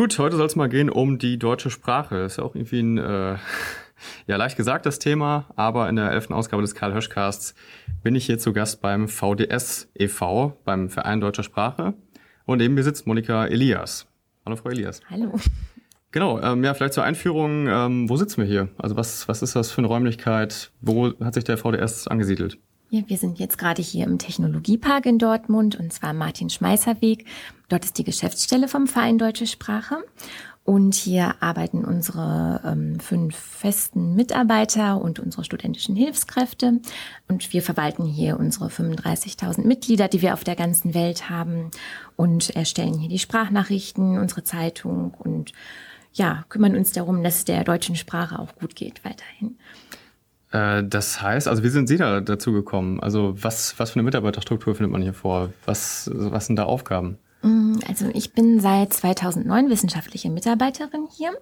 Gut, heute soll es mal gehen um die deutsche Sprache. Das ist ja auch irgendwie ein äh, ja leicht gesagt das Thema, aber in der elften Ausgabe des Karl Höschcasts bin ich hier zu Gast beim VDS e.V., beim Verein Deutscher Sprache. Und neben mir sitzt Monika Elias. Hallo Frau Elias. Hallo. Genau, ähm, ja, vielleicht zur Einführung, ähm, wo sitzen wir hier? Also was, was ist das für eine Räumlichkeit? Wo hat sich der VDS angesiedelt? Ja, wir sind jetzt gerade hier im Technologiepark in Dortmund und zwar Martin Schmeißer Weg. Dort ist die Geschäftsstelle vom Verein Deutsche Sprache. Und hier arbeiten unsere ähm, fünf festen Mitarbeiter und unsere studentischen Hilfskräfte. Und wir verwalten hier unsere 35.000 Mitglieder, die wir auf der ganzen Welt haben und erstellen hier die Sprachnachrichten, unsere Zeitung und ja, kümmern uns darum, dass es der deutschen Sprache auch gut geht weiterhin. Äh, das heißt, also wie sind Sie da dazu gekommen? Also was, was für eine Mitarbeiterstruktur findet man hier vor? Was, was sind da Aufgaben? Mm, also ich bin seit 2009 wissenschaftliche Mitarbeiterin hier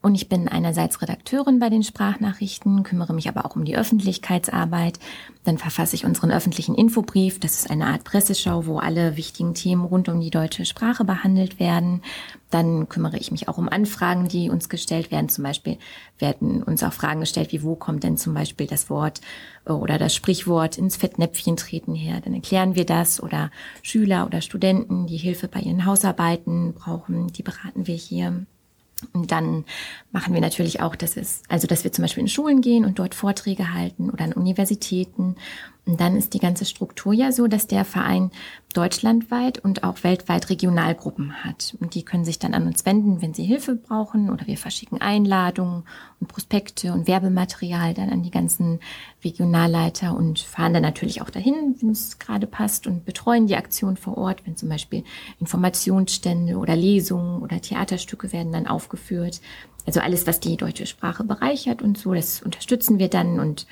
und ich bin einerseits Redakteurin bei den Sprachnachrichten, kümmere mich aber auch um die Öffentlichkeitsarbeit. Dann verfasse ich unseren öffentlichen Infobrief. Das ist eine Art Presseschau, wo alle wichtigen Themen rund um die deutsche Sprache behandelt werden. Dann kümmere ich mich auch um Anfragen, die uns gestellt werden. Zum Beispiel werden uns auch Fragen gestellt, wie wo kommt denn zum Beispiel das Wort oder das Sprichwort ins Fettnäpfchen treten her. Dann erklären wir das oder Schüler oder Studenten, die Hilfe bei ihren Hausarbeiten brauchen, die beraten wir hier. Und dann machen wir natürlich auch, dass es, also dass wir zum Beispiel in Schulen gehen und dort Vorträge halten oder an Universitäten und dann ist die ganze Struktur ja so, dass der Verein deutschlandweit und auch weltweit Regionalgruppen hat. Und die können sich dann an uns wenden, wenn sie Hilfe brauchen oder wir verschicken Einladungen und Prospekte und Werbematerial dann an die ganzen Regionalleiter und fahren dann natürlich auch dahin, wenn es gerade passt und betreuen die Aktion vor Ort, wenn zum Beispiel Informationsstände oder Lesungen oder Theaterstücke werden dann aufgeführt. Also alles, was die deutsche Sprache bereichert und so, das unterstützen wir dann und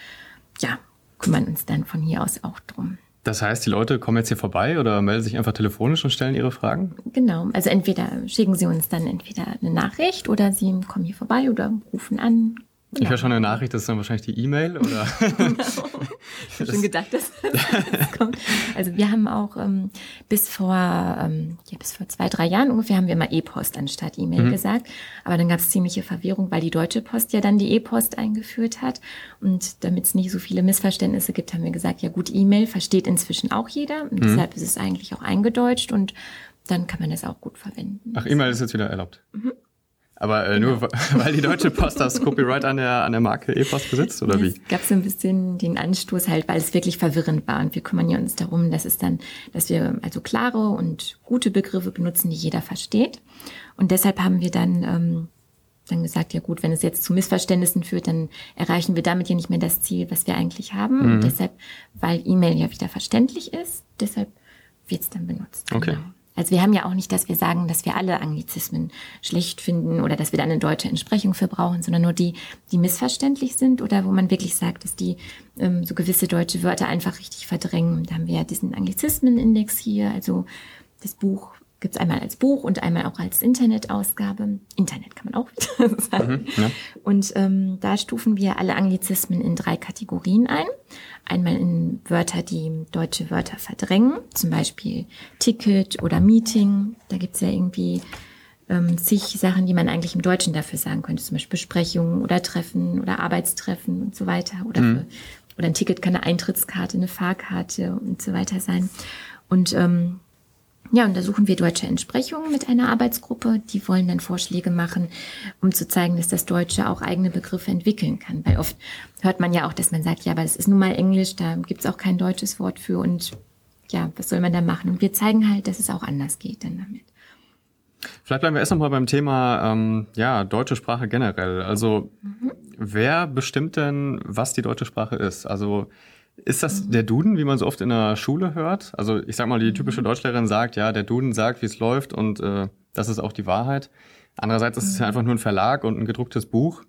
ja, kümmern uns dann von hier aus auch drum. Das heißt, die Leute kommen jetzt hier vorbei oder melden sich einfach telefonisch und stellen ihre Fragen? Genau. Also entweder schicken sie uns dann entweder eine Nachricht oder sie kommen hier vorbei oder rufen an, Genau. Ich höre schon eine Nachricht, das ist dann wahrscheinlich die E-Mail oder? genau. Ich habe schon gedacht, dass das kommt. Also wir haben auch ähm, bis vor ähm, ja, bis vor zwei drei Jahren ungefähr haben wir mal E-Post anstatt E-Mail mhm. gesagt, aber dann gab es ziemliche Verwirrung, weil die Deutsche Post ja dann die E-Post eingeführt hat und damit es nicht so viele Missverständnisse gibt, haben wir gesagt, ja gut, E-Mail versteht inzwischen auch jeder und mhm. deshalb ist es eigentlich auch eingedeutscht und dann kann man das auch gut verwenden. Ach, E-Mail ist jetzt wieder erlaubt. Mhm. Aber äh, nur weil die Deutsche Post das Copyright an der, an der Marke E-Post besitzt, oder wie? Es gab so ein bisschen den Anstoß halt, weil es wirklich verwirrend war. Und wir kümmern ja uns darum, dass es dann, dass wir also klare und gute Begriffe benutzen, die jeder versteht. Und deshalb haben wir dann, ähm, dann gesagt, ja gut, wenn es jetzt zu Missverständnissen führt, dann erreichen wir damit ja nicht mehr das Ziel, was wir eigentlich haben. Mhm. Und deshalb, weil E-Mail ja wieder verständlich ist, deshalb wird es dann benutzt. Okay. Genau. Also wir haben ja auch nicht, dass wir sagen, dass wir alle Anglizismen schlecht finden oder dass wir da eine deutsche Entsprechung für brauchen, sondern nur die, die missverständlich sind oder wo man wirklich sagt, dass die ähm, so gewisse deutsche Wörter einfach richtig verdrängen. Da haben wir ja diesen Anglizismenindex hier, also das Buch gibt es einmal als Buch und einmal auch als Internetausgabe. Internet kann man auch wieder sagen. Mhm, ja. Und ähm, da stufen wir alle Anglizismen in drei Kategorien ein. Einmal in Wörter, die deutsche Wörter verdrängen, zum Beispiel Ticket oder Meeting. Da gibt's ja irgendwie ähm, zig Sachen, die man eigentlich im Deutschen dafür sagen könnte, zum Beispiel Besprechungen oder Treffen oder Arbeitstreffen und so weiter. Oder, mhm. für, oder ein Ticket kann eine Eintrittskarte, eine Fahrkarte und so weiter sein. Und ähm, ja, und da suchen wir deutsche Entsprechungen mit einer Arbeitsgruppe. Die wollen dann Vorschläge machen, um zu zeigen, dass das Deutsche auch eigene Begriffe entwickeln kann. Weil oft hört man ja auch, dass man sagt, ja, aber das ist nun mal Englisch, da gibt's auch kein deutsches Wort für und ja, was soll man da machen? Und wir zeigen halt, dass es auch anders geht dann damit. Vielleicht bleiben wir erst nochmal beim Thema ähm, ja, deutsche Sprache generell. Also mhm. wer bestimmt denn, was die deutsche Sprache ist? Also ist das der Duden, wie man so oft in der Schule hört? Also ich sag mal, die typische Deutschlehrerin sagt, ja, der Duden sagt, wie es läuft und äh, das ist auch die Wahrheit. Andererseits ist es ja einfach nur ein Verlag und ein gedrucktes Buch.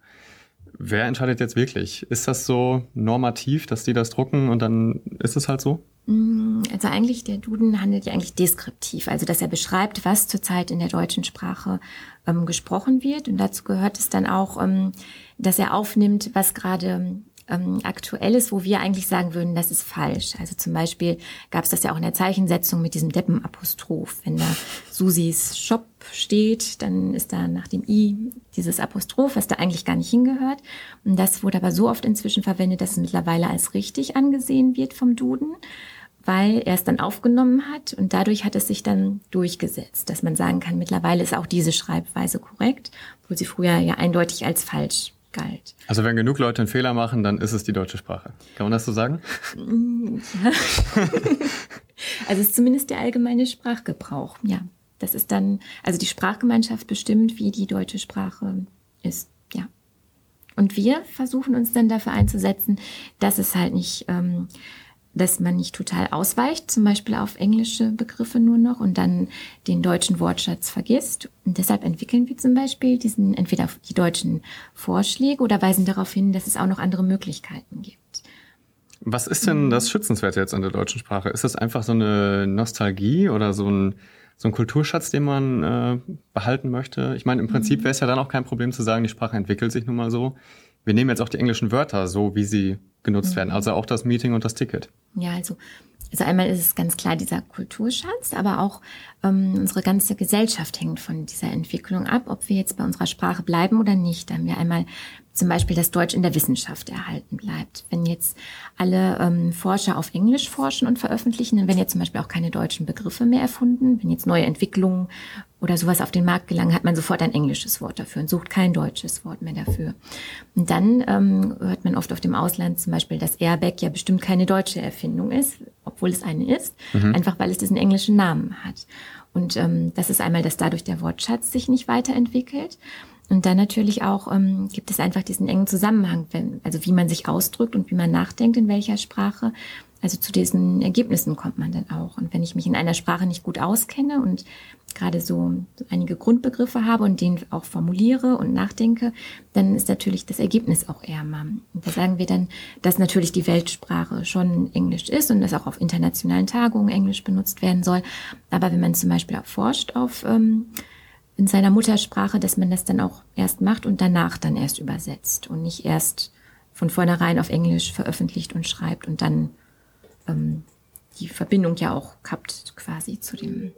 Wer entscheidet jetzt wirklich? Ist das so normativ, dass die das drucken und dann ist es halt so? Mm, also eigentlich, der Duden handelt ja eigentlich deskriptiv, also dass er beschreibt, was zurzeit in der deutschen Sprache ähm, gesprochen wird. Und dazu gehört es dann auch, ähm, dass er aufnimmt, was gerade ähm, Aktuelles, wo wir eigentlich sagen würden, das ist falsch. Also zum Beispiel gab es das ja auch in der Zeichensetzung mit diesem Deppenapostroph. Wenn da Susis Shop steht, dann ist da nach dem I dieses Apostroph, was da eigentlich gar nicht hingehört. Und das wurde aber so oft inzwischen verwendet, dass es mittlerweile als richtig angesehen wird vom Duden weil er es dann aufgenommen hat und dadurch hat es sich dann durchgesetzt, dass man sagen kann, mittlerweile ist auch diese Schreibweise korrekt, obwohl sie früher ja eindeutig als falsch galt. Also wenn genug Leute einen Fehler machen, dann ist es die deutsche Sprache. Kann man das so sagen? Also es ist zumindest der allgemeine Sprachgebrauch, ja. Das ist dann, also die Sprachgemeinschaft bestimmt, wie die deutsche Sprache ist, ja. Und wir versuchen uns dann dafür einzusetzen, dass es halt nicht ähm, dass man nicht total ausweicht, zum Beispiel auf englische Begriffe nur noch und dann den deutschen Wortschatz vergisst. Und deshalb entwickeln wir zum Beispiel diesen entweder die deutschen Vorschläge oder weisen darauf hin, dass es auch noch andere Möglichkeiten gibt. Was ist denn das Schützenswerte jetzt an der deutschen Sprache? Ist das einfach so eine Nostalgie oder so ein, so ein Kulturschatz, den man äh, behalten möchte? Ich meine, im Prinzip mhm. wäre es ja dann auch kein Problem zu sagen, die Sprache entwickelt sich nun mal so. Wir nehmen jetzt auch die englischen Wörter so, wie sie genutzt mhm. werden, also auch das Meeting und das Ticket. Ja, also, also einmal ist es ganz klar dieser Kulturschatz, aber auch ähm, unsere ganze Gesellschaft hängt von dieser Entwicklung ab, ob wir jetzt bei unserer Sprache bleiben oder nicht. Da haben wir einmal zum Beispiel das Deutsch in der Wissenschaft erhalten bleibt. Wenn jetzt alle ähm, Forscher auf Englisch forschen und veröffentlichen, dann werden jetzt zum Beispiel auch keine deutschen Begriffe mehr erfunden. Wenn jetzt neue Entwicklungen oder sowas auf den Markt gelangen, hat man sofort ein englisches Wort dafür und sucht kein deutsches Wort mehr dafür. Und dann ähm, hört man oft auf dem Ausland zum Beispiel, dass Airbag ja bestimmt keine deutsche Erfindung ist, obwohl es eine ist, mhm. einfach weil es diesen englischen Namen hat. Und ähm, das ist einmal, dass dadurch der Wortschatz sich nicht weiterentwickelt. Und dann natürlich auch ähm, gibt es einfach diesen engen Zusammenhang, wenn, also wie man sich ausdrückt und wie man nachdenkt, in welcher Sprache. Also zu diesen Ergebnissen kommt man dann auch. Und wenn ich mich in einer Sprache nicht gut auskenne und gerade so einige Grundbegriffe habe und den auch formuliere und nachdenke, dann ist natürlich das Ergebnis auch ärmer. Und da sagen wir dann, dass natürlich die Weltsprache schon Englisch ist und dass auch auf internationalen Tagungen Englisch benutzt werden soll. Aber wenn man zum Beispiel auch forscht auf ähm, in seiner Muttersprache, dass man das dann auch erst macht und danach dann erst übersetzt und nicht erst von vornherein auf Englisch veröffentlicht und schreibt und dann ähm, die Verbindung ja auch kappt quasi zu dem.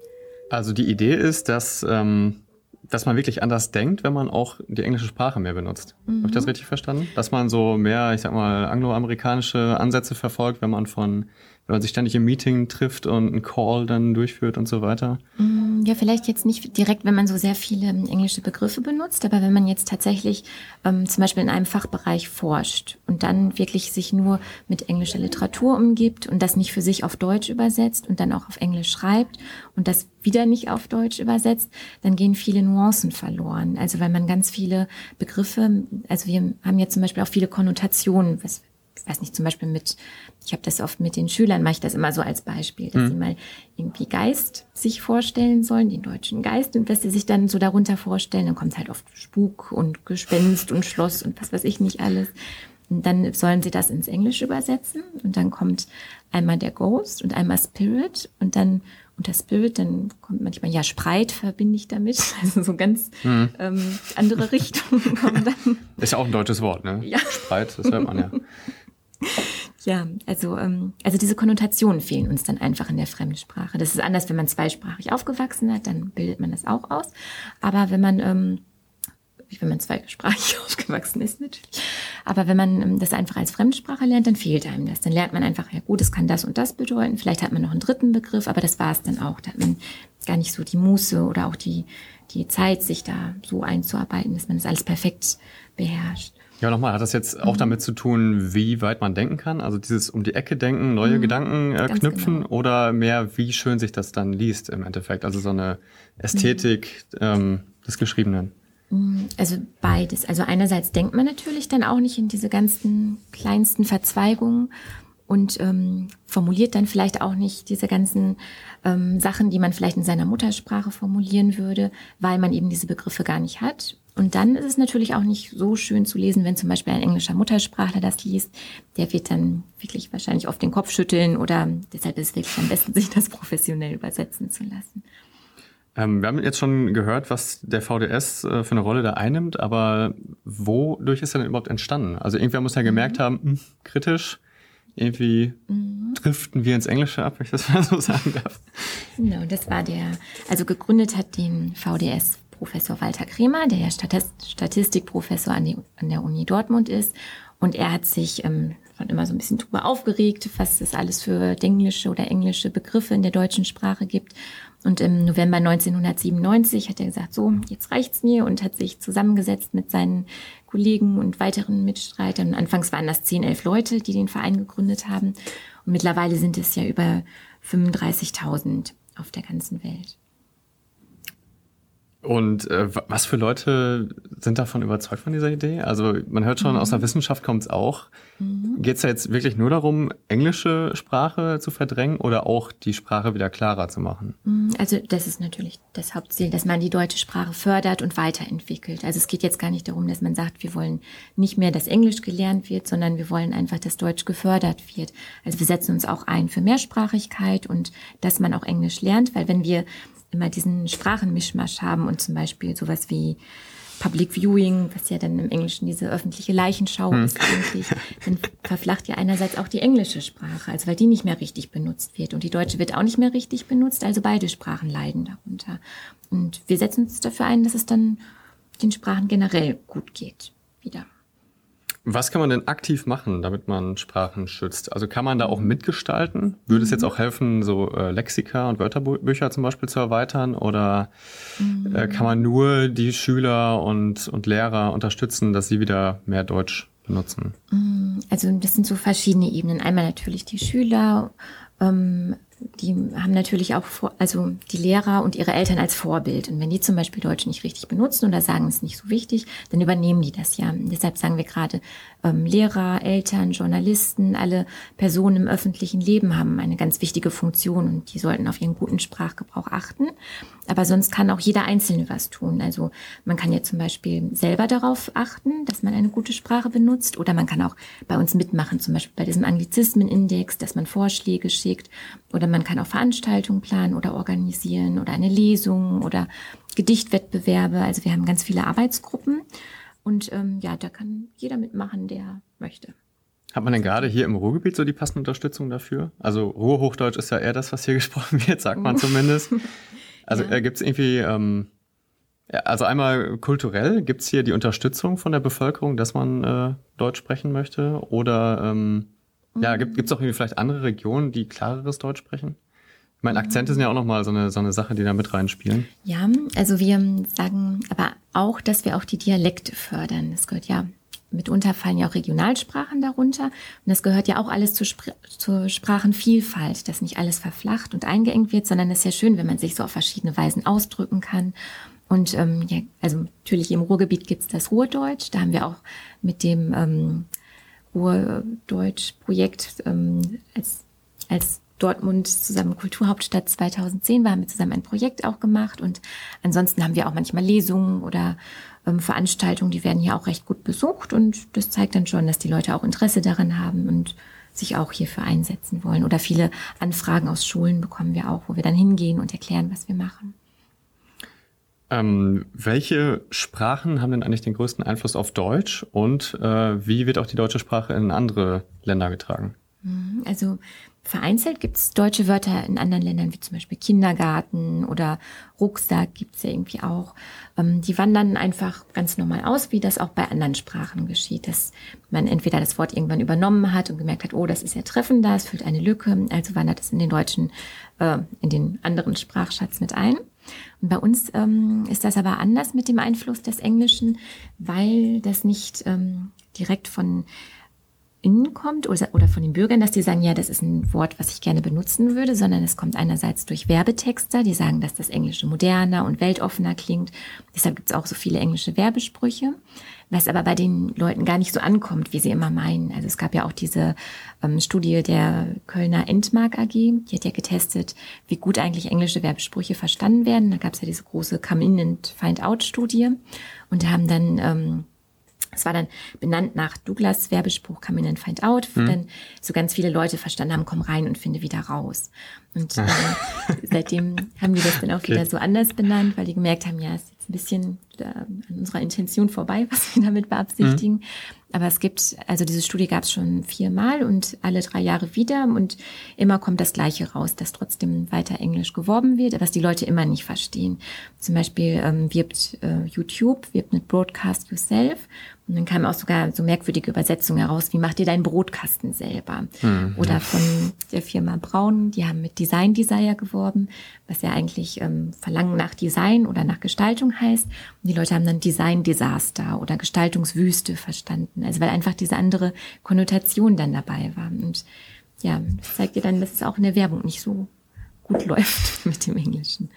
Also die Idee ist, dass, ähm, dass man wirklich anders denkt, wenn man auch die englische Sprache mehr benutzt. Mhm. Habe ich das richtig verstanden? Dass man so mehr, ich sag mal, angloamerikanische Ansätze verfolgt, wenn man von wenn man sich ständig im Meeting trifft und einen Call dann durchführt und so weiter? Mm, ja, vielleicht jetzt nicht direkt, wenn man so sehr viele ähm, englische Begriffe benutzt, aber wenn man jetzt tatsächlich ähm, zum Beispiel in einem Fachbereich forscht und dann wirklich sich nur mit englischer Literatur umgibt und das nicht für sich auf Deutsch übersetzt und dann auch auf Englisch schreibt und das wieder nicht auf Deutsch übersetzt, dann gehen viele Nuancen verloren. Also weil man ganz viele Begriffe, also wir haben jetzt zum Beispiel auch viele Konnotationen, was ich weiß nicht, zum Beispiel mit, ich habe das oft mit den Schülern, mache ich das immer so als Beispiel, dass mhm. sie mal irgendwie Geist sich vorstellen sollen, den deutschen Geist, und was sie sich dann so darunter vorstellen, dann kommt halt oft Spuk und Gespenst und Schloss und was weiß ich nicht alles. Und dann sollen sie das ins Englische übersetzen und dann kommt einmal der Ghost und einmal Spirit und dann unter Spirit, dann kommt manchmal ja Spreit verbinde ich damit, also so ganz mhm. ähm, andere Richtungen kommen dann. Ist ja auch ein deutsches Wort, ne? Ja. Spreit, das hört man ja. Ja, also, ähm, also diese Konnotationen fehlen uns dann einfach in der Fremdsprache. Das ist anders, wenn man zweisprachig aufgewachsen hat, dann bildet man das auch aus. Aber wenn man, ähm, wenn man zweisprachig aufgewachsen ist natürlich, aber wenn man ähm, das einfach als Fremdsprache lernt, dann fehlt einem das. Dann lernt man einfach, ja gut, es kann das und das bedeuten. Vielleicht hat man noch einen dritten Begriff, aber das war es dann auch. Da hat man gar nicht so die Muße oder auch die, die Zeit, sich da so einzuarbeiten, dass man das alles perfekt beherrscht. Ja, nochmal, hat das jetzt auch mhm. damit zu tun, wie weit man denken kann? Also dieses um die Ecke denken, neue mhm. Gedanken äh, knüpfen genau. oder mehr, wie schön sich das dann liest im Endeffekt? Also so eine Ästhetik mhm. ähm, des Geschriebenen. Mhm. Also beides. Also einerseits denkt man natürlich dann auch nicht in diese ganzen kleinsten Verzweigungen und ähm, formuliert dann vielleicht auch nicht diese ganzen ähm, Sachen, die man vielleicht in seiner Muttersprache formulieren würde, weil man eben diese Begriffe gar nicht hat. Und dann ist es natürlich auch nicht so schön zu lesen, wenn zum Beispiel ein englischer Muttersprachler das liest. Der wird dann wirklich wahrscheinlich auf den Kopf schütteln oder deshalb ist es wirklich am besten, sich das professionell übersetzen zu lassen. Ähm, wir haben jetzt schon gehört, was der VDS äh, für eine Rolle da einnimmt, aber wodurch ist er denn überhaupt entstanden? Also irgendwer muss ja gemerkt mhm. haben, mh, hm, kritisch, irgendwie mhm. driften wir ins Englische ab, wenn ich das mal so sagen darf. Genau, das war der, also gegründet hat den VDS Professor Walter Kremer, der ja Statistikprofessor an, an der Uni Dortmund ist. Und er hat sich ähm, schon immer so ein bisschen drüber aufgeregt, was es alles für englische oder englische Begriffe in der deutschen Sprache gibt. Und im November 1997 hat er gesagt, so, jetzt reicht's mir und hat sich zusammengesetzt mit seinen Kollegen und weiteren Mitstreitern. Anfangs waren das 10, 11 Leute, die den Verein gegründet haben. Und mittlerweile sind es ja über 35.000 auf der ganzen Welt. Und äh, was für Leute sind davon überzeugt von dieser Idee? Also man hört schon, mhm. aus der Wissenschaft kommt es auch. Mhm. Geht es ja jetzt wirklich nur darum, englische Sprache zu verdrängen oder auch die Sprache wieder klarer zu machen? Mhm. Also das ist natürlich das Hauptziel, dass man die deutsche Sprache fördert und weiterentwickelt. Also es geht jetzt gar nicht darum, dass man sagt, wir wollen nicht mehr, dass Englisch gelernt wird, sondern wir wollen einfach, dass Deutsch gefördert wird. Also wir setzen uns auch ein für Mehrsprachigkeit und dass man auch Englisch lernt, weil wenn wir immer diesen Sprachenmischmasch haben und zum Beispiel sowas wie Public Viewing, was ja dann im Englischen diese öffentliche Leichenschau hm. ist eigentlich, dann verflacht ja einerseits auch die englische Sprache, also weil die nicht mehr richtig benutzt wird und die deutsche wird auch nicht mehr richtig benutzt, also beide Sprachen leiden darunter. Und wir setzen uns dafür ein, dass es dann den Sprachen generell gut geht wieder. Was kann man denn aktiv machen, damit man Sprachen schützt? Also kann man da auch mitgestalten? Würde es jetzt auch helfen, so äh, Lexika und Wörterbücher zum Beispiel zu erweitern? Oder äh, kann man nur die Schüler und, und Lehrer unterstützen, dass sie wieder mehr Deutsch benutzen? Also das sind so verschiedene Ebenen. Einmal natürlich die Schüler, ähm, die haben natürlich auch, vor, also die Lehrer und ihre Eltern als Vorbild. Und wenn die zum Beispiel Deutsch nicht richtig benutzen oder sagen, es ist nicht so wichtig, dann übernehmen die das ja. Und deshalb sagen wir gerade, ähm, Lehrer, Eltern, Journalisten, alle Personen im öffentlichen Leben haben eine ganz wichtige Funktion und die sollten auf ihren guten Sprachgebrauch achten. Aber sonst kann auch jeder Einzelne was tun. Also man kann ja zum Beispiel selber darauf achten, dass man eine gute Sprache benutzt oder man kann auch bei uns mitmachen, zum Beispiel bei diesem Anglizismenindex, dass man Vorschläge schickt oder man kann auch Veranstaltungen planen oder organisieren oder eine Lesung oder Gedichtwettbewerbe. Also wir haben ganz viele Arbeitsgruppen und ähm, ja, da kann jeder mitmachen, der möchte. Hat man denn gerade hier im Ruhrgebiet so die passende Unterstützung dafür? Also Ruhrhochdeutsch ist ja eher das, was hier gesprochen wird, sagt man zumindest. Also ja. äh, gibt es irgendwie, ähm, also einmal kulturell, gibt es hier die Unterstützung von der Bevölkerung, dass man äh, Deutsch sprechen möchte? Oder ähm. Ja, gibt es auch irgendwie vielleicht andere Regionen, die klareres Deutsch sprechen? Ich meine, Akzente sind ja auch nochmal so eine, so eine Sache, die da mit reinspielen. Ja, also wir sagen aber auch, dass wir auch die Dialekte fördern. Das gehört ja, mitunter fallen ja auch Regionalsprachen darunter. Und das gehört ja auch alles zur, Spr zur Sprachenvielfalt, dass nicht alles verflacht und eingeengt wird, sondern es ist ja schön, wenn man sich so auf verschiedene Weisen ausdrücken kann. Und ähm, ja, also natürlich im Ruhrgebiet gibt's das Ruhrdeutsch. Da haben wir auch mit dem ähm, Ruhrdeutsch-Projekt ähm, als, als Dortmund zusammen Kulturhauptstadt 2010 war, haben wir zusammen ein Projekt auch gemacht und ansonsten haben wir auch manchmal Lesungen oder ähm, Veranstaltungen, die werden hier auch recht gut besucht und das zeigt dann schon, dass die Leute auch Interesse daran haben und sich auch hierfür einsetzen wollen. Oder viele Anfragen aus Schulen bekommen wir auch, wo wir dann hingehen und erklären, was wir machen. Ähm, welche Sprachen haben denn eigentlich den größten Einfluss auf Deutsch und äh, wie wird auch die deutsche Sprache in andere Länder getragen? Mhm, also Vereinzelt gibt es deutsche Wörter in anderen Ländern, wie zum Beispiel Kindergarten oder Rucksack gibt es ja irgendwie auch. Ähm, die wandern einfach ganz normal aus, wie das auch bei anderen Sprachen geschieht, dass man entweder das Wort irgendwann übernommen hat und gemerkt hat, oh, das ist ja treffender, es füllt eine Lücke, also wandert es in den deutschen, äh, in den anderen Sprachschatz mit ein. Und bei uns ähm, ist das aber anders mit dem Einfluss des Englischen, weil das nicht ähm, direkt von innen kommt oder, oder von den Bürgern, dass die sagen, ja, das ist ein Wort, was ich gerne benutzen würde, sondern es kommt einerseits durch Werbetexter, die sagen, dass das Englische moderner und weltoffener klingt. Deshalb gibt es auch so viele englische Werbesprüche, was aber bei den Leuten gar nicht so ankommt, wie sie immer meinen. Also es gab ja auch diese ähm, Studie der Kölner Endmark AG, die hat ja getestet, wie gut eigentlich englische Werbesprüche verstanden werden. Da gab es ja diese große Come-In and Find-Out-Studie und haben dann ähm, Es war dann benannt nach Douglas Werbespruch Come in and Find Out, wo mhm. dann so ganz viele Leute verstanden haben, komm rein und finde wieder raus. Und äh, seitdem haben die das dann auch okay. wieder so anders benannt, weil die gemerkt haben, ja, es ist jetzt ein bisschen äh, an unserer Intention vorbei, was wir damit beabsichtigen. Mhm. Aber es gibt, also diese Studie gab es schon viermal und alle drei Jahre wieder und immer kommt das Gleiche raus, dass trotzdem weiter Englisch geworben wird, was die Leute immer nicht verstehen. Zum Beispiel ähm, wirbt äh, YouTube, wirbt mit Broadcast Yourself und dann kamen auch sogar so merkwürdige Übersetzungen heraus, wie macht ihr deinen Brotkasten selber? Mhm. Oder von der Firma Braun, die haben mit Design Desire geworben, was ja eigentlich ähm, Verlangen nach Design oder nach Gestaltung heißt. Und die Leute haben dann Design Desaster oder Gestaltungswüste verstanden. Also weil einfach diese andere Konnotation dann dabei war. Und ja, das zeigt dir dann, dass es auch in der Werbung nicht so gut läuft mit dem Englischen.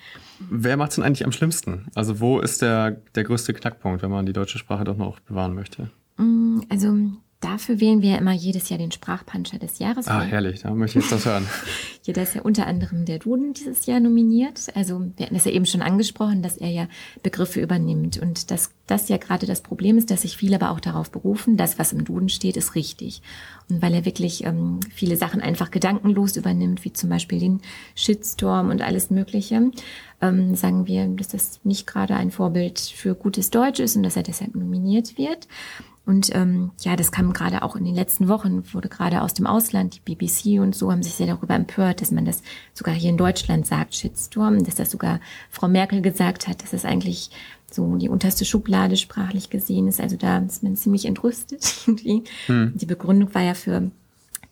Wer macht es denn eigentlich am schlimmsten? Also wo ist der, der größte Knackpunkt, wenn man die deutsche Sprache doch noch bewahren möchte? Mm, also Dafür wählen wir immer jedes Jahr den Sprachpuncher des Jahres. Ah, herrlich, da möchte ich jetzt das hören. ja, da ist ja unter anderem der Duden dieses Jahr nominiert. Also wir hatten das ja eben schon angesprochen, dass er ja Begriffe übernimmt. Und dass das ja gerade das Problem ist, dass sich viele aber auch darauf berufen, das, was im Duden steht, ist richtig. Und weil er wirklich ähm, viele Sachen einfach gedankenlos übernimmt, wie zum Beispiel den Shitstorm und alles Mögliche, ähm, sagen wir, dass das nicht gerade ein Vorbild für gutes Deutsch ist und dass er deshalb nominiert wird. Und ähm, ja, das kam gerade auch in den letzten Wochen, wurde gerade aus dem Ausland, die BBC und so haben sich sehr darüber empört, dass man das sogar hier in Deutschland sagt, Shitstorm, dass das sogar Frau Merkel gesagt hat, dass das eigentlich so die unterste Schublade sprachlich gesehen ist. Also da ist man ziemlich entrüstet irgendwie. Hm. Die Begründung war ja für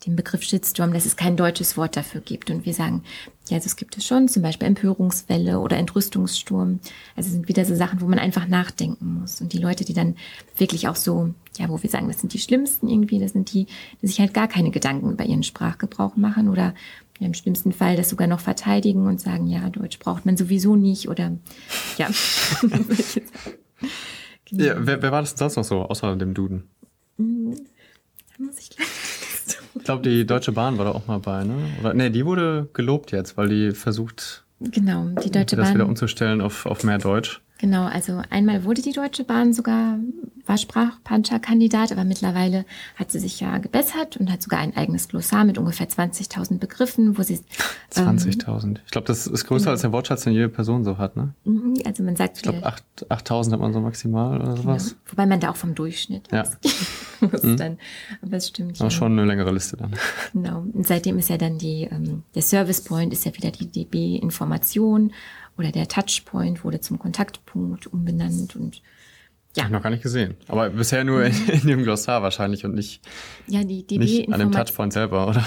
den Begriff Shitstorm, dass es kein deutsches Wort dafür gibt. Und wir sagen, ja, das gibt es schon, zum Beispiel Empörungswelle oder Entrüstungssturm. Also sind wieder so Sachen, wo man einfach nachdenken muss. Und die Leute, die dann wirklich auch so, ja, wo wir sagen, das sind die Schlimmsten irgendwie, das sind die, die sich halt gar keine Gedanken über ihren Sprachgebrauch machen oder ja, im schlimmsten Fall das sogar noch verteidigen und sagen, ja, Deutsch braucht man sowieso nicht oder ja. genau. ja wer, wer war das sonst noch so, außer dem Duden? Hm, da muss ich gleich ich glaube, die Deutsche Bahn war da auch mal bei, ne? Oder, nee, die wurde gelobt jetzt, weil die versucht, genau, die Deutsche das Bahn, wieder umzustellen auf, auf mehr Deutsch. Genau, also einmal wurde die Deutsche Bahn sogar, war Sprachpancher-Kandidat, aber mittlerweile hat sie sich ja gebessert und hat sogar ein eigenes Glossar mit ungefähr 20.000 Begriffen, wo sie... 20.000. Ähm, ich glaube, das ist größer genau. als der Wortschatz, den jede Person so hat, ne? Mhm, also man sagt... Ich glaube, 8.000 hat man so maximal oder sowas. Genau. Wobei man da auch vom Durchschnitt ja. muss mhm. dann. Aber es stimmt. Aber ja. schon eine längere Liste dann. Genau. Und seitdem ist ja dann die, ähm, der Service Point ist ja wieder die DB-Information oder der Touchpoint wurde zum Kontaktpunkt umbenannt und ja. Hab ich noch gar nicht gesehen. Aber bisher nur in, in dem Glossar wahrscheinlich und nicht, ja, die DB nicht an dem Touchpoint selber, oder?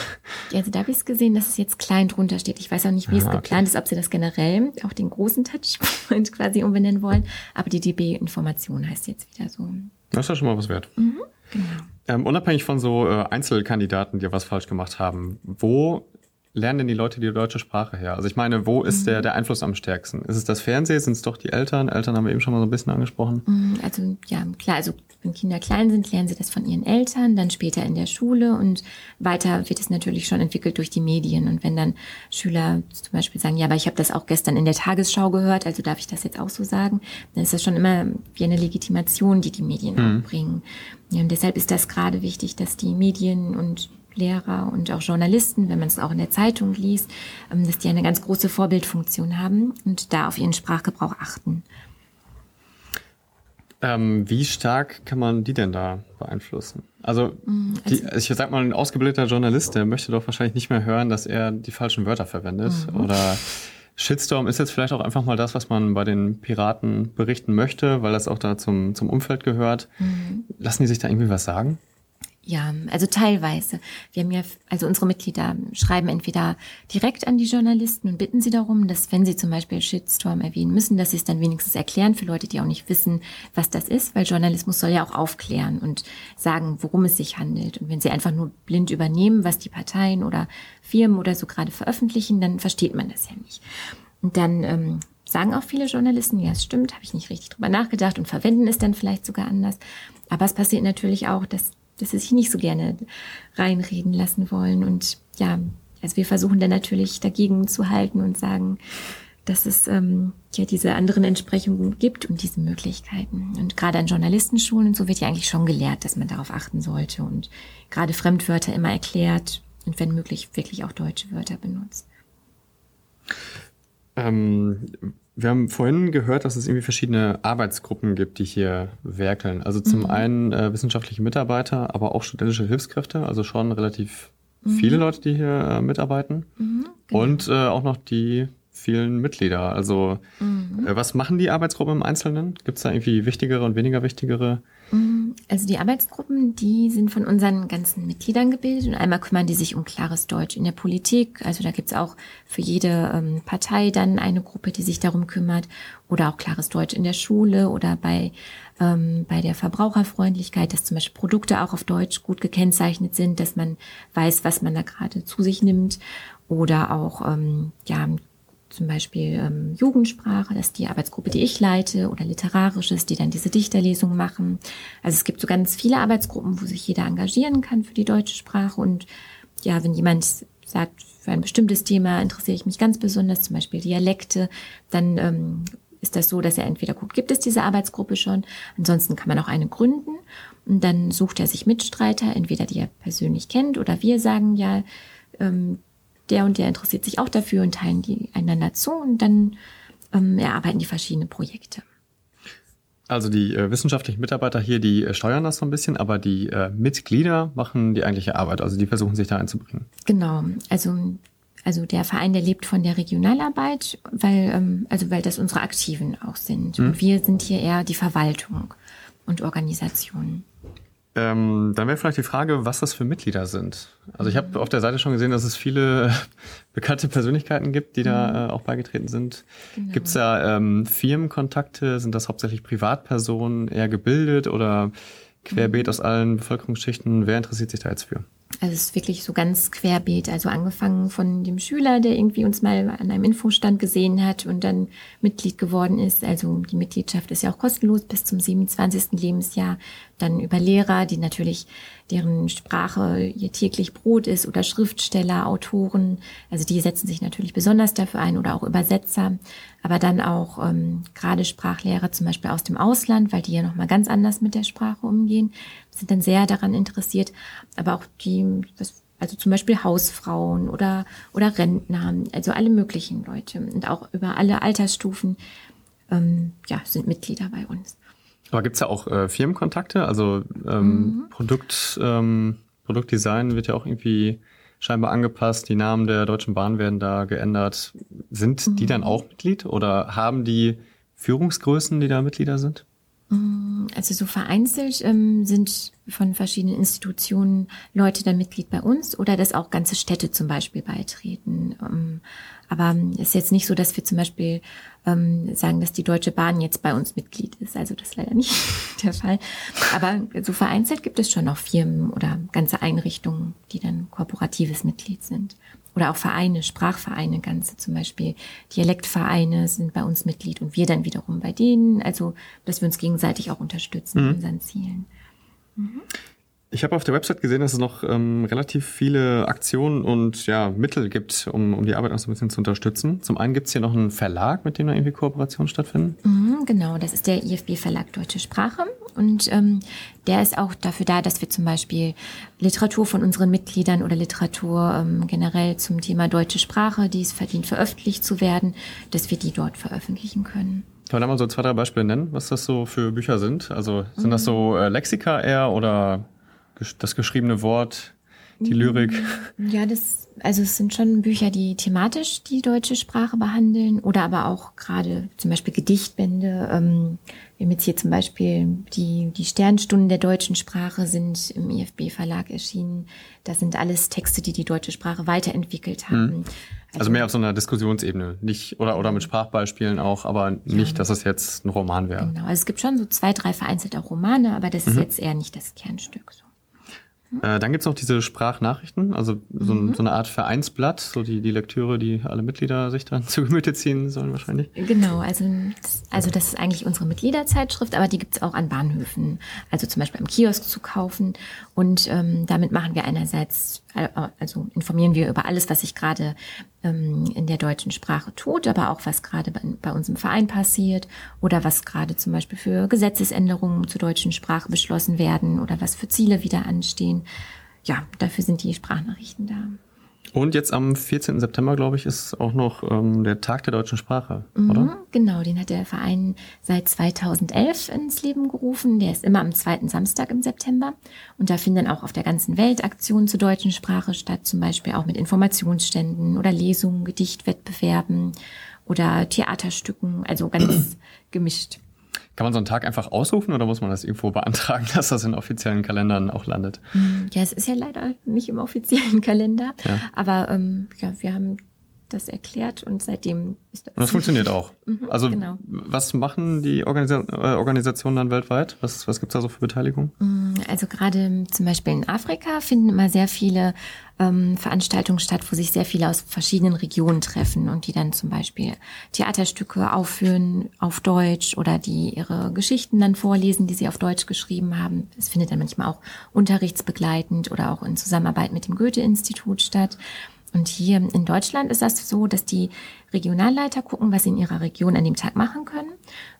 Ja, also da habe ich es gesehen, dass es jetzt klein drunter steht. Ich weiß auch nicht, wie Aha, es geplant okay. ist, ob sie das generell auch den großen Touchpoint quasi umbenennen wollen. Aber die DB-Information heißt jetzt wieder so. Das ist ja schon mal was wert. Mhm, genau. Ähm, unabhängig von so äh, Einzelkandidaten, die was falsch gemacht haben, wo lernen denn die Leute die deutsche Sprache her? Also ich meine, wo ist mhm. der, der Einfluss am stärksten? Ist es das Fernsehen? Sind es doch die Eltern? Eltern haben wir eben schon mal so ein bisschen angesprochen. Mhm, also ja, klar, also wenn Kinder klein sind, lernen sie das von ihren Eltern, dann später in der Schule und weiter wird es natürlich schon entwickelt durch die Medien. Und wenn dann Schüler zum Beispiel sagen, ja, aber ich habe das auch gestern in der Tagesschau gehört, also darf ich das jetzt auch so sagen, dann ist das schon immer wie eine Legitimation, die die Medien mhm. auch bringen. Ja, und deshalb ist das gerade wichtig, dass die Medien und Lehrer und auch Journalisten, wenn man es auch in der Zeitung liest, ähm, dass die eine ganz große Vorbildfunktion haben und da auf ihren Sprachgebrauch achten. Ähm, wie stark kann man die denn da beeinflussen? Also, mm, also die, ich sag mal, ein ausgebildeter Journalist, der möchte doch wahrscheinlich nicht mehr hören, dass er die falschen Wörter verwendet. Mhm. Oder Shitstorm ist jetzt vielleicht auch einfach mal das, was man bei den Piraten berichten möchte, weil das auch da zum, zum Umfeld gehört. Mhm. Lassen die sich da irgendwie was sagen? Ja, also teilweise. Wir haben ja, also unsere Mitglieder schreiben entweder direkt an die Journalisten und bitten sie darum, dass wenn sie zum Beispiel Shitstorm erwähnen müssen, dass sie es dann wenigstens erklären für Leute, die auch nicht wissen, was das ist, weil Journalismus soll ja auch aufklären und sagen, worum es sich handelt. Und wenn sie einfach nur blind übernehmen, was die Parteien oder Firmen oder so gerade veröffentlichen, dann versteht man das ja nicht. Und dann ähm, sagen auch viele Journalisten, ja, es stimmt, habe ich nicht richtig drüber nachgedacht und verwenden es dann vielleicht sogar anders. Aber es passiert natürlich auch, dass dass sie sich nicht so gerne reinreden lassen wollen. Und ja, also wir versuchen dann natürlich dagegen zu halten und sagen, dass es ähm, ja diese anderen Entsprechungen gibt und diese Möglichkeiten. Und gerade an Journalistenschulen und so wird ja eigentlich schon gelehrt, dass man darauf achten sollte und gerade Fremdwörter immer erklärt und wenn möglich wirklich auch deutsche Wörter benutzt. Ähm, wir haben vorhin gehört, dass es irgendwie verschiedene Arbeitsgruppen gibt, die hier werkeln. Also zum mhm. einen äh, wissenschaftliche Mitarbeiter, aber auch studentische Hilfskräfte, also schon relativ mhm. viele Leute, die hier äh, mitarbeiten. Mhm, genau. Und äh, auch noch die vielen Mitglieder. Also mhm. äh, was machen die Arbeitsgruppen im Einzelnen? Gibt es da irgendwie wichtigere und weniger wichtigere? Also die Arbeitsgruppen, die sind von unseren ganzen Mitgliedern gebildet und einmal kümmern die sich um klares Deutsch in der Politik. Also da gibt's auch für jede ähm, Partei dann eine Gruppe, die sich darum kümmert oder auch klares Deutsch in der Schule oder bei ähm, bei der Verbraucherfreundlichkeit, dass zum Beispiel Produkte auch auf Deutsch gut gekennzeichnet sind, dass man weiß, was man da gerade zu sich nimmt oder auch ähm, ja zum Beispiel ähm, Jugendsprache, das ist die Arbeitsgruppe, die ich leite, oder Literarisches, die dann diese Dichterlesung machen. Also es gibt so ganz viele Arbeitsgruppen, wo sich jeder engagieren kann für die deutsche Sprache. Und ja, wenn jemand sagt, für ein bestimmtes Thema interessiere ich mich ganz besonders, zum Beispiel Dialekte, dann ähm, ist das so, dass er entweder guckt, gibt es diese Arbeitsgruppe schon, ansonsten kann man auch eine gründen und dann sucht er sich Mitstreiter, entweder die er persönlich kennt oder wir sagen ja, ähm, der und der interessiert sich auch dafür und teilen die einander zu und dann ähm, erarbeiten die verschiedene Projekte. Also die äh, wissenschaftlichen Mitarbeiter hier, die äh, steuern das so ein bisschen, aber die äh, Mitglieder machen die eigentliche Arbeit, also die versuchen sich da einzubringen. Genau, also also der Verein, der lebt von der Regionalarbeit, weil ähm, also weil das unsere Aktiven auch sind. Mhm. Und wir sind hier eher die Verwaltung und Organisation. Ähm, dann wäre vielleicht die Frage, was das für Mitglieder sind. Also ich habe auf der Seite schon gesehen, dass es viele bekannte Persönlichkeiten gibt, die da mhm. äh, auch beigetreten sind. Genau. Gibt es da ähm, Firmenkontakte? Sind das hauptsächlich Privatpersonen, eher gebildet oder querbeet mhm. aus allen Bevölkerungsschichten? Wer interessiert sich da jetzt für? Also es ist wirklich so ganz querbeet. Also angefangen von dem Schüler, der irgendwie uns mal an einem Infostand gesehen hat und dann Mitglied geworden ist. Also die Mitgliedschaft ist ja auch kostenlos bis zum 27. Lebensjahr. Dann über Lehrer, die natürlich deren Sprache ihr täglich Brot ist oder Schriftsteller, Autoren. Also die setzen sich natürlich besonders dafür ein oder auch Übersetzer. Aber dann auch ähm, gerade Sprachlehrer zum Beispiel aus dem Ausland, weil die ja nochmal ganz anders mit der Sprache umgehen, sind dann sehr daran interessiert. Aber auch die, also zum Beispiel Hausfrauen oder, oder Rentner, also alle möglichen Leute und auch über alle Altersstufen ähm, ja, sind Mitglieder bei uns. Aber gibt's ja auch äh, Firmenkontakte? Also ähm, mhm. Produkt, ähm, Produktdesign wird ja auch irgendwie scheinbar angepasst. Die Namen der Deutschen Bahn werden da geändert. Sind mhm. die dann auch Mitglied oder haben die Führungsgrößen, die da Mitglieder sind? Mm, also so vereinzelt ähm, sind von verschiedenen Institutionen Leute dann Mitglied bei uns oder dass auch ganze Städte zum Beispiel beitreten. Ähm, aber es ist jetzt nicht so, dass wir zum Beispiel ähm, sagen, dass die Deutsche Bahn jetzt bei uns Mitglied ist. Also das ist leider nicht der Fall. Aber so vereinzelt gibt es schon noch Firmen oder ganze Einrichtungen, die dann kooperatives Mitglied sind. Oder auch Vereine, Sprachvereine, ganze zum Beispiel Dialektvereine sind bei uns Mitglied und wir dann wiederum bei denen. Also, dass wir uns gegenseitig auch unterstützen mhm. in unseren Zielen. Mhm. Ich habe auf der Website gesehen, dass es noch ähm, relativ viele Aktionen und ja, Mittel gibt, um, um die Arbeit auch so ein bisschen zu unterstützen. Zum einen gibt es hier noch einen Verlag, mit dem da irgendwie Kooperationen stattfinden. Mhm, genau, das ist der IFB Verlag Deutsche Sprache. Und ähm, der ist auch dafür da, dass wir zum Beispiel Literatur von unseren Mitgliedern oder Literatur ähm, generell zum Thema deutsche Sprache, die es verdient, veröffentlicht zu werden, dass wir die dort veröffentlichen können. Kann man da mal so zwei, drei Beispiele nennen, was das so für Bücher sind? Also sind mhm. das so äh, Lexika eher oder das geschriebene Wort, die mhm. Lyrik. Ja, das, also es sind schon Bücher, die thematisch die deutsche Sprache behandeln oder aber auch gerade zum Beispiel Gedichtbände. Ähm, wir haben jetzt hier zum Beispiel die, die Sternstunden der deutschen Sprache sind im IFB-Verlag erschienen. Das sind alles Texte, die die deutsche Sprache weiterentwickelt haben. Mhm. Also, also, mehr auf so einer Diskussionsebene, nicht oder oder mit Sprachbeispielen auch, aber nicht, ja. dass es jetzt ein Roman wäre. Genau, also es gibt schon so zwei, drei vereinzelte Romane, aber das mhm. ist jetzt eher nicht das Kernstück. So. Äh, dann gibt's noch diese Sprachnachrichten, also so, mhm. so, eine Art Vereinsblatt, so die, die Lektüre, die alle Mitglieder sich dann zu Gemüte ziehen sollen wahrscheinlich. Genau, also, also das ist eigentlich unsere Mitgliederzeitschrift, aber die gibt's auch an Bahnhöfen, also zum Beispiel im Kiosk zu kaufen. Und ähm, damit machen wir einerseits also informieren wir über alles, was sich gerade ähm, in der deutschen Sprache tut, aber auch was gerade bei, bei uns im Verein passiert oder was gerade zum Beispiel für Gesetzesänderungen zur deutschen Sprache beschlossen werden oder was für Ziele wieder anstehen. Ja, dafür sind die Sprachnachrichten da. Und jetzt am 14. September, glaube ich, ist auch noch ähm, der Tag der deutschen Sprache, mhm, oder? Genau, den hat der Verein seit 2011 ins Leben gerufen. Der ist immer am zweiten Samstag im September. Und da finden auch auf der ganzen Welt Aktionen zur deutschen Sprache statt, zum Beispiel auch mit Informationsständen oder Lesungen, Gedichtwettbewerben oder Theaterstücken, also ganz gemischt. Kann man so einen Tag einfach ausrufen oder muss man das irgendwo beantragen, dass das in offiziellen Kalendern auch landet? Ja, es ist ja leider nicht im offiziellen Kalender, ja. aber ähm, ja, wir haben das erklärt und seitdem ist das. Und das funktioniert auch. Mhm, also genau. was machen die Organisa äh, Organisationen dann weltweit? Was, was gibt's da so für Beteiligung? Mm, also gerade zum Beispiel in Afrika finden immer sehr viele ähm, Veranstaltungen statt, wo sich sehr viele aus verschiedenen Regionen treffen und die dann zum Beispiel Theaterstücke aufführen auf Deutsch oder die ihre Geschichten dann vorlesen, die sie auf Deutsch geschrieben haben. Es findet dann manchmal auch unterrichtsbegleitend oder auch in Zusammenarbeit mit dem Goethe-Institut statt. Und hier in Deutschland ist das so, dass die Regionalleiter gucken, was sie in ihrer Region an dem Tag machen können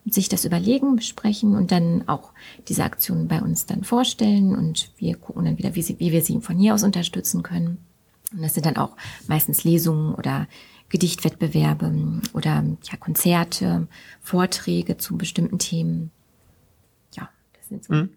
und sich das überlegen, besprechen und dann auch diese Aktionen bei uns dann vorstellen und wir gucken dann wieder, wie, sie, wie wir sie von hier aus unterstützen können. Und das sind dann auch meistens Lesungen oder Gedichtwettbewerbe oder ja, Konzerte, Vorträge zu bestimmten Themen. Ja, das sind so. Mhm.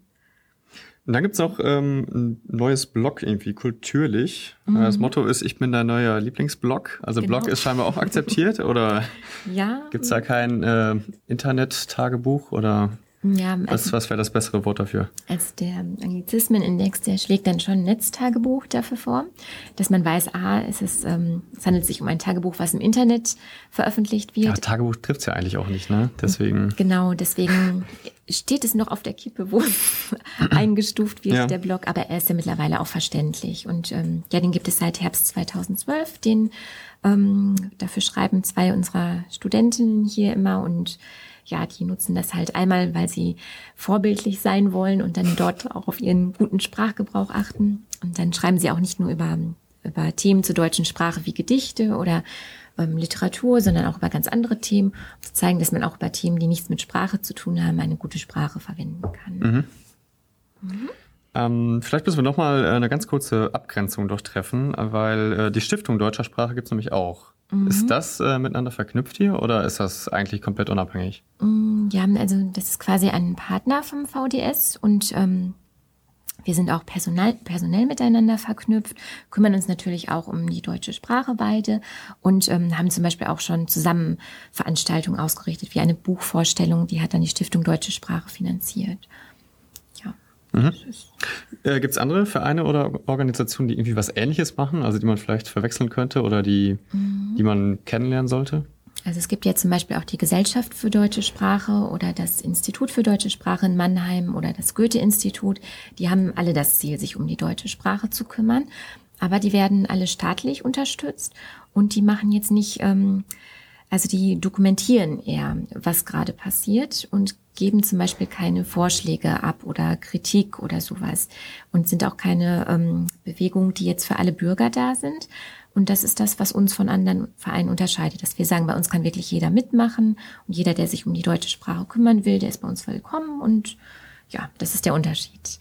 Und dann gibt's noch ähm, ein neues Blog irgendwie, kulturlich. Mhm. Das Motto ist, ich bin dein neuer Lieblingsblog. Also genau. Blog ist scheinbar auch akzeptiert oder ja. gibt's da kein äh, Internet-Tagebuch oder ja, also, was, was wäre das bessere Wort dafür? Als der Anglizismenindex, der schlägt dann schon ein Netztagebuch dafür vor, dass man weiß, ah, es, ist, ähm, es handelt sich um ein Tagebuch, was im Internet veröffentlicht wird. Ja, Tagebuch trifft's ja eigentlich auch nicht, ne? Deswegen. Genau, deswegen steht es noch auf der Kippe, wo es eingestuft wird, ja. der Blog, aber er ist ja mittlerweile auch verständlich. Und ähm, ja, den gibt es seit Herbst 2012. Den ähm, dafür schreiben zwei unserer Studentinnen hier immer und ja, die nutzen das halt einmal, weil sie vorbildlich sein wollen und dann dort auch auf ihren guten Sprachgebrauch achten. Und dann schreiben sie auch nicht nur über, über Themen zur deutschen Sprache wie Gedichte oder ähm, Literatur, sondern auch über ganz andere Themen, um zu zeigen, dass man auch über Themen, die nichts mit Sprache zu tun haben, eine gute Sprache verwenden kann. Mhm. Mhm. Ähm, vielleicht müssen wir nochmal äh, eine ganz kurze Abgrenzung durchtreffen, weil äh, die Stiftung deutscher Sprache gibt es nämlich auch. Mhm. Ist das äh, miteinander verknüpft hier oder ist das eigentlich komplett unabhängig? Mm, ja, also das ist quasi ein Partner vom VDS und ähm, wir sind auch personal, personell miteinander verknüpft, kümmern uns natürlich auch um die deutsche Sprache beide und ähm, haben zum Beispiel auch schon zusammen Veranstaltungen ausgerichtet, wie eine Buchvorstellung, die hat dann die Stiftung Deutsche Sprache finanziert. Mhm. Äh, Gibt es andere Vereine oder Organisationen, die irgendwie was Ähnliches machen, also die man vielleicht verwechseln könnte oder die, mhm. die man kennenlernen sollte? Also es gibt ja zum Beispiel auch die Gesellschaft für deutsche Sprache oder das Institut für deutsche Sprache in Mannheim oder das Goethe-Institut. Die haben alle das Ziel, sich um die deutsche Sprache zu kümmern. Aber die werden alle staatlich unterstützt und die machen jetzt nicht, ähm, also die dokumentieren eher, was gerade passiert und geben zum Beispiel keine Vorschläge ab oder Kritik oder sowas und sind auch keine ähm, Bewegung, die jetzt für alle Bürger da sind. Und das ist das, was uns von anderen Vereinen unterscheidet, dass wir sagen, bei uns kann wirklich jeder mitmachen und jeder, der sich um die deutsche Sprache kümmern will, der ist bei uns willkommen und ja, das ist der Unterschied.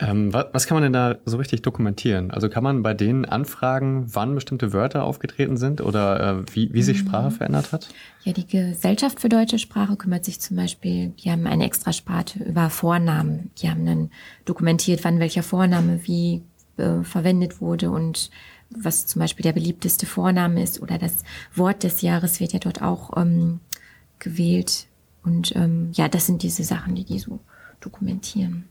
Ähm, was, was, kann man denn da so richtig dokumentieren? Also kann man bei denen anfragen, wann bestimmte Wörter aufgetreten sind oder äh, wie, wie sich mhm. Sprache verändert hat? Ja, die Gesellschaft für deutsche Sprache kümmert sich zum Beispiel, die haben eine Extrasparte über Vornamen. Die haben dann dokumentiert, wann welcher Vorname wie äh, verwendet wurde und was zum Beispiel der beliebteste Vorname ist oder das Wort des Jahres wird ja dort auch ähm, gewählt. Und ähm, ja, das sind diese Sachen, die die so dokumentieren.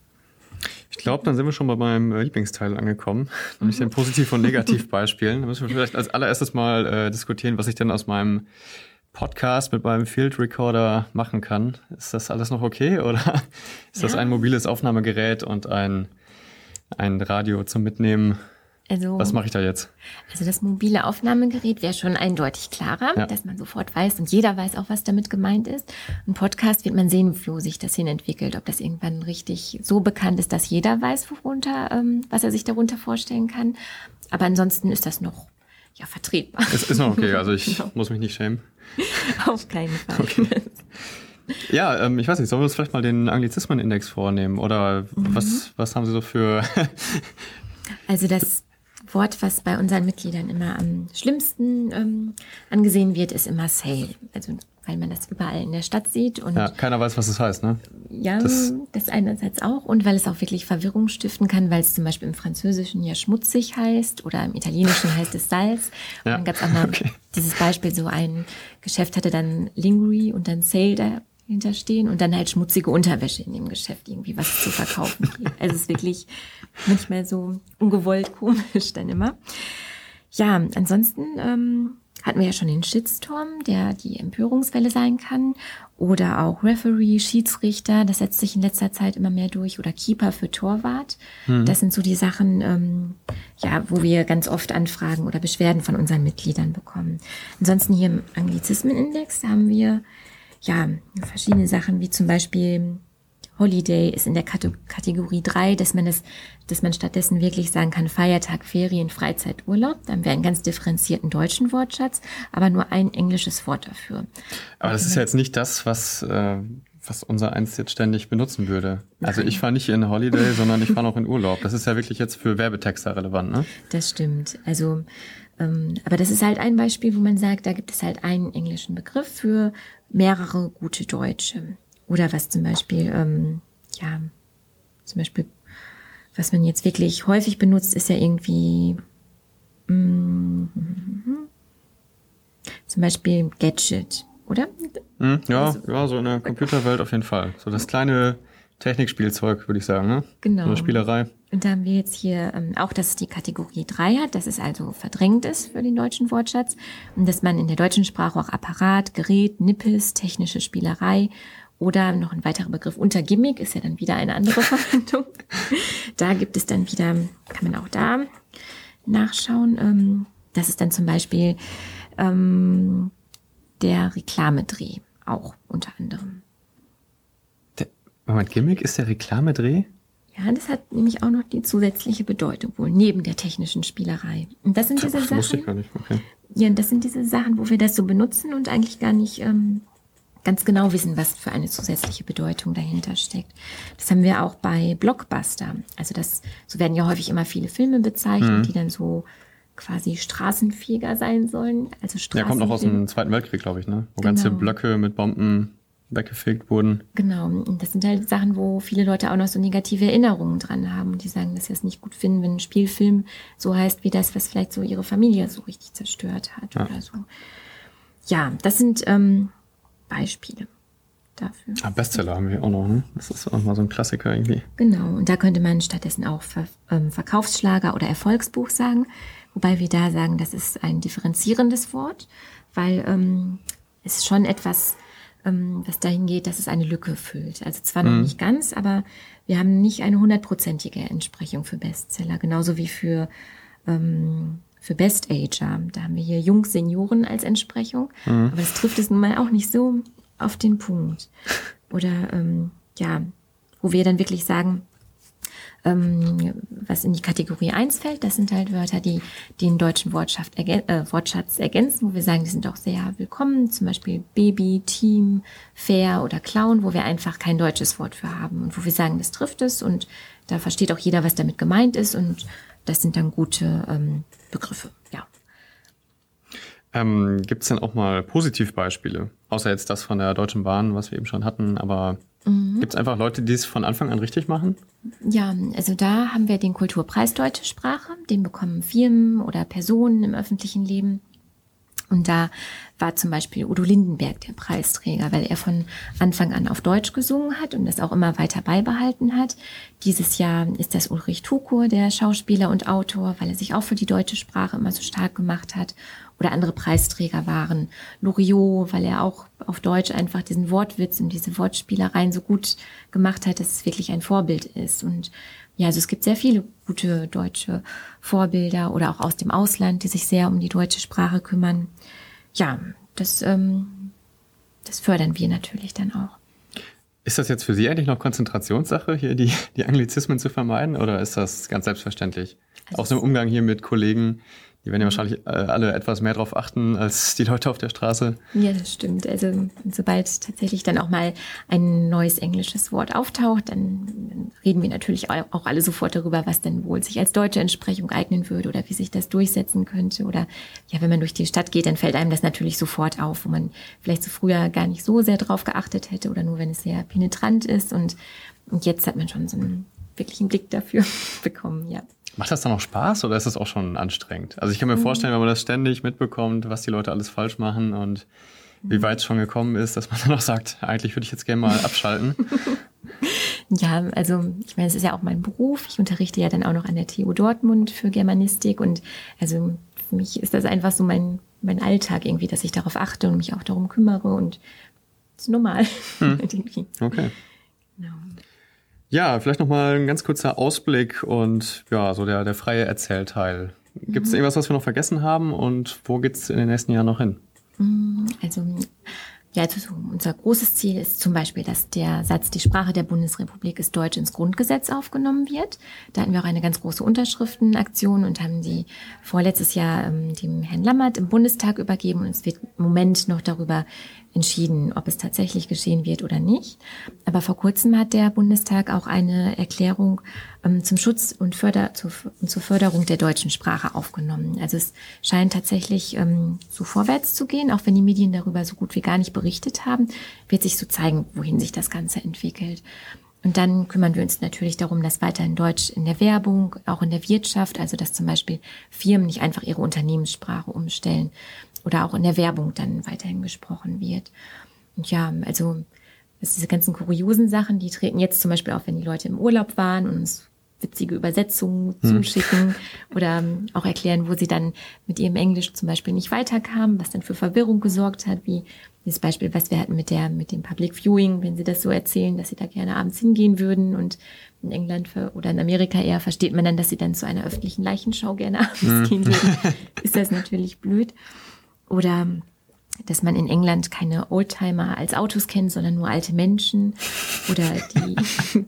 Ich glaube, dann sind wir schon bei meinem äh, Lieblingsteil angekommen, nämlich den Positiv- und Negativbeispielen. Da müssen wir vielleicht als allererstes mal äh, diskutieren, was ich denn aus meinem Podcast mit meinem Field Recorder machen kann. Ist das alles noch okay oder ist ja. das ein mobiles Aufnahmegerät und ein, ein Radio zum Mitnehmen Also, Was mache ich da jetzt? Also das mobile Aufnahmegerät wäre schon eindeutig klarer, Ja. dass man sofort weiß und jeder weiß auch, was damit gemeint ist. Ein Podcast wird man sehen, wo sich das hin entwickelt, ob das irgendwann richtig so bekannt ist, dass jeder weiß, worunter, ähm, was er sich darunter vorstellen kann. Aber ansonsten ist das noch ja vertretbar. Es ist noch okay, also ich Genau. muss mich nicht schämen. Auf keinen Fall. Ja, ähm, ich weiß nicht, sollen wir uns vielleicht mal den Anglizismenindex vornehmen? Oder Mhm. was, was haben Sie so für... Also das Wort, was bei unseren Mitgliedern immer am schlimmsten ähm, angesehen wird, ist immer Sale. Also weil man das überall in der Stadt sieht und ja, keiner weiß, was das heißt, ne? Ja, Das- das, einerseits auch und weil es auch wirklich Verwirrung stiften kann, weil es zum Beispiel im Französischen ja schmutzig heißt oder im Italienischen heißt es Salz. Und Ja, dann gab es auch mal okay. dieses Beispiel, so ein Geschäft hatte dann Lingerie und dann Sale dahinter stehen und dann halt schmutzige Unterwäsche in dem Geschäft irgendwie was zu verkaufen. also es ist wirklich manchmal so ungewollt komisch dann immer. Ja, ansonsten ähm, hatten wir ja schon den Shitstorm, der die Empörungswelle sein kann. Oder auch Referee, Schiedsrichter, das setzt sich in letzter Zeit immer mehr durch. Oder Keeper für Torwart. Das sind so die Sachen, ähm, ja, wo wir ganz oft Anfragen oder Beschwerden von unseren Mitgliedern bekommen. Ansonsten hier im Anglizismenindex haben wir ja verschiedene Sachen, wie zum Beispiel Holiday ist in der Kate- Kategorie 3, dass man das, dass man stattdessen wirklich sagen kann, Feiertag, Ferien, Freizeit, Urlaub. Dann wir einen ganz differenzierten deutschen Wortschatz, aber nur ein englisches Wort dafür. Aber das ist ja jetzt nicht das, was, äh, was unser eins jetzt ständig benutzen würde. Also ich fahre nicht in Holiday, sondern ich fahre noch in Urlaub. Das ist ja wirklich jetzt für Werbetexter relevant, ne? Das stimmt. Also, aber das ist halt ein Beispiel, wo man sagt, da gibt es halt einen englischen Begriff für mehrere gute Deutsche. Oder was zum Beispiel, ähm, ja, zum Beispiel, was man jetzt wirklich häufig benutzt, ist ja irgendwie mm, zum Beispiel Gadget, oder? Hm, ja, Also- ja, so in der Computerwelt auf jeden Fall. So das kleine Technikspielzeug, würde ich sagen, ne? Genau. So eine Spielerei. Und da haben wir jetzt hier ähm, auch, dass es die Kategorie 3 hat, dass es also verdrängt ist für den deutschen Wortschatz und dass man in der deutschen Sprache auch Apparat, Gerät, Nippes, technische Spielerei oder noch ein weiterer Begriff unter Gimmick ist ja dann wieder eine andere Verwendung. da gibt es dann wieder, kann man auch da nachschauen. Ähm, das ist dann zum Beispiel ähm, der Reklamedreh auch unter anderem. Moment, Gimmick ist der Reklamedreh? Ja, das hat nämlich auch noch die zusätzliche Bedeutung wohl, neben der technischen Spielerei. Und das sind diese Das wusste ich Sachen, gar nicht. Okay. ja, das sind diese Sachen, wo wir das so benutzen und eigentlich gar nicht ähm, ganz genau wissen, was für eine zusätzliche Bedeutung dahinter steckt. Das haben wir auch bei Blockbuster. Also das, so werden ja häufig immer viele Filme bezeichnet, die dann so quasi straßenfähiger sein sollen. Also Der kommt noch aus dem Zweiten Weltkrieg, glaube ich, ne? Wo ganze Genau. Blöcke mit Bomben weggefegt wurden. Genau, und das sind halt Sachen, wo viele Leute auch noch so negative Erinnerungen dran haben und die sagen, dass sie es nicht gut finden, wenn ein Spielfilm so heißt wie das, was vielleicht so ihre Familie so richtig zerstört hat Ja. oder so. Ja, das sind ähm, Beispiele dafür. Ah, Bestseller haben wir auch noch, ne? Das ist auch mal so ein Klassiker irgendwie. Genau, und da könnte man stattdessen auch Ver ähm, Verkaufsschlager oder Erfolgsbuch sagen, wobei wir da sagen, das ist ein differenzierendes Wort, weil ähm, es schon etwas, ähm, was dahin geht, dass es eine Lücke füllt. Also zwar noch nicht ganz, aber wir haben nicht eine hundertprozentige Entsprechung für Bestseller, genauso wie für ähm, für Best Ager. Da haben wir hier Jungsenioren als Entsprechung, aber das trifft es nun mal auch nicht so auf den Punkt. Oder ähm, ja, wo wir dann wirklich sagen, ähm, was in die Kategorie 1 fällt, das sind halt Wörter, die den deutschen Wortschatz, ergän äh, Wortschatz ergänzen, wo wir sagen, die sind auch sehr willkommen, zum Beispiel Baby, Team, Fair oder Clown, wo wir einfach kein deutsches Wort für haben und wo wir sagen, das trifft es und da versteht auch jeder, was damit gemeint ist und das sind dann gute ähm, Begriffe, ja. Ähm, Gibt es denn auch mal Positivbeispiele? Außer jetzt das von der Deutschen Bahn, was wir eben schon hatten, aber Mhm. gibt es einfach Leute, die es von Anfang an richtig machen? Ja, also da haben wir den Kulturpreis Deutsche Sprache. Den bekommen Firmen oder Personen im öffentlichen Leben. Und da war zum Beispiel Udo Lindenberg der Preisträger, weil er von Anfang an auf Deutsch gesungen hat und das auch immer weiter beibehalten hat. Dieses Jahr ist das Ulrich Tukur, der Schauspieler und Autor, weil er sich auch für die deutsche Sprache immer so stark gemacht hat. Oder andere Preisträger waren Loriot, weil er auch auf Deutsch einfach diesen Wortwitz und diese Wortspielereien so gut gemacht hat, dass es wirklich ein Vorbild ist. Und ja, also es gibt sehr viele gute deutsche Vorbilder oder auch aus dem Ausland, die sich sehr um die deutsche Sprache kümmern ja, das, ähm, das fördern wir natürlich dann auch. Ist das jetzt für Sie eigentlich noch Konzentrationssache, hier die, die Anglizismen zu vermeiden, oder ist das ganz selbstverständlich? Also Aus dem Umgang hier mit Kollegen, die werden ja wahrscheinlich äh, alle etwas mehr darauf achten als die Leute auf der Straße. Ja, das stimmt. Also sobald tatsächlich dann auch mal ein neues englisches Wort auftaucht, dann reden wir natürlich auch alle sofort darüber, was denn wohl sich als deutsche Entsprechung eignen würde oder wie sich das durchsetzen könnte. Oder ja, wenn man durch die Stadt geht, dann fällt einem das natürlich sofort auf, wo man vielleicht so früher gar nicht so sehr drauf geachtet hätte oder nur wenn es sehr penetrant ist. Und, und jetzt hat man schon so einen wirklichen Blick dafür bekommen, ja. Macht das dann auch Spaß oder ist das auch schon anstrengend? Also ich kann mir mhm. vorstellen, wenn man das ständig mitbekommt, was die Leute alles falsch machen und wie mhm. weit es schon gekommen ist, dass man dann auch sagt, eigentlich würde ich jetzt gerne mal abschalten. ja, also ich meine, es ist ja auch mein Beruf. Ich unterrichte ja dann auch noch an der TU Dortmund für Germanistik und also für mich ist das einfach so mein, mein Alltag irgendwie, dass ich darauf achte und mich auch darum kümmere und das ist normal. Hm. okay. Genau. Ja, vielleicht nochmal ein ganz kurzer Ausblick und ja, so der, der freie Erzählteil. Gibt es mhm. irgendwas, was wir noch vergessen haben und wo geht's in den nächsten Jahren noch hin? Mhm, also ja, also unser großes Ziel ist zum Beispiel, dass der Satz, die Sprache der Bundesrepublik ist Deutsch ins Grundgesetz aufgenommen wird. Da hatten wir auch eine ganz große Unterschriftenaktion und haben die vorletztes Jahr ähm, dem Herrn Lammert im Bundestag übergeben und es wird im Moment noch darüber entschieden, ob es tatsächlich geschehen wird oder nicht. Aber vor kurzem hat der Bundestag auch eine Erklärung ähm, zum Schutz und Förder, zu, zur Förderung der deutschen Sprache aufgenommen. Also es scheint tatsächlich ähm, so vorwärts zu gehen, auch wenn die Medien darüber so gut wie gar nicht berichtet haben, wird sich so zeigen, wohin sich das Ganze entwickelt. Und dann kümmern wir uns natürlich darum, dass weiterhin Deutsch in der Werbung, auch in der Wirtschaft, also dass zum Beispiel Firmen nicht einfach ihre Unternehmenssprache umstellen, oder auch in der Werbung dann weiterhin gesprochen wird. Und ja, also diese ganzen kuriosen Sachen, die treten jetzt zum Beispiel auf, wenn die Leute im Urlaub waren und uns witzige Übersetzungen hm. zuschicken oder auch erklären, wo sie dann mit ihrem Englisch zum Beispiel nicht weiterkamen, was dann für Verwirrung gesorgt hat, wie dieses Beispiel, was wir hatten mit der, mit dem Public Viewing, wenn sie das so erzählen, dass sie da gerne abends hingehen würden und in England oder in Amerika eher versteht man dann, dass sie dann zu einer öffentlichen Leichenschau gerne abends hm. gehen würden, ist das natürlich blöd. Oder dass man in England keine Oldtimer als Autos kennt, sondern nur alte Menschen oder die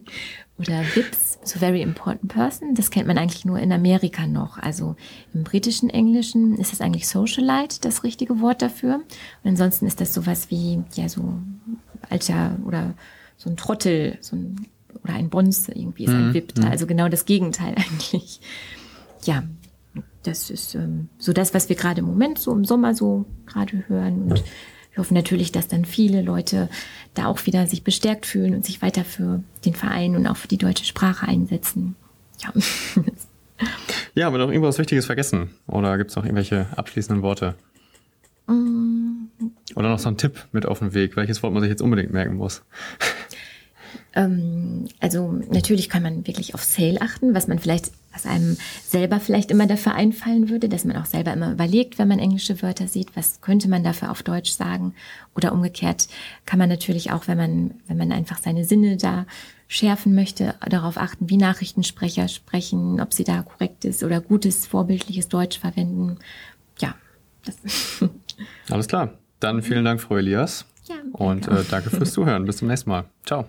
oder VIPs, so very important person. Das kennt man eigentlich nur in Amerika noch. Also im britischen Englischen ist das eigentlich Socialite das richtige Wort dafür. Und ansonsten ist das sowas wie ja so alter oder so ein Trottel, so ein oder ein Bonze irgendwie ist ein mhm. VIP da. Mhm. Also genau das Gegenteil eigentlich. Ja, das ist ähm, so das, was wir gerade im Moment so im Sommer so gerade hören. Und wir hoffen natürlich, dass dann viele Leute da auch wieder sich bestärkt fühlen und sich weiter für den Verein und auch für die deutsche Sprache einsetzen. Ja. Ja, aber noch irgendwas Wichtiges vergessen? Oder gibt es noch irgendwelche abschließenden Worte? Mm. Oder noch so ein Tipp mit auf den Weg, welches Wort man sich jetzt unbedingt merken muss? Ähm, also natürlich kann man wirklich auf Sale achten, was man vielleicht, was einem selber vielleicht immer dafür einfallen würde, dass man auch selber immer überlegt, wenn man englische Wörter sieht, was könnte man dafür auf Deutsch sagen? Oder umgekehrt kann man natürlich auch, wenn man, wenn man einfach seine Sinne da schärfen möchte, darauf achten, wie Nachrichtensprecher sprechen, ob sie da korrektes oder gutes, vorbildliches Deutsch verwenden. Ja. Das Alles klar. Dann vielen Dank, Frau Elias. Ja, und äh, danke fürs Zuhören. Bis zum nächsten Mal. Ciao.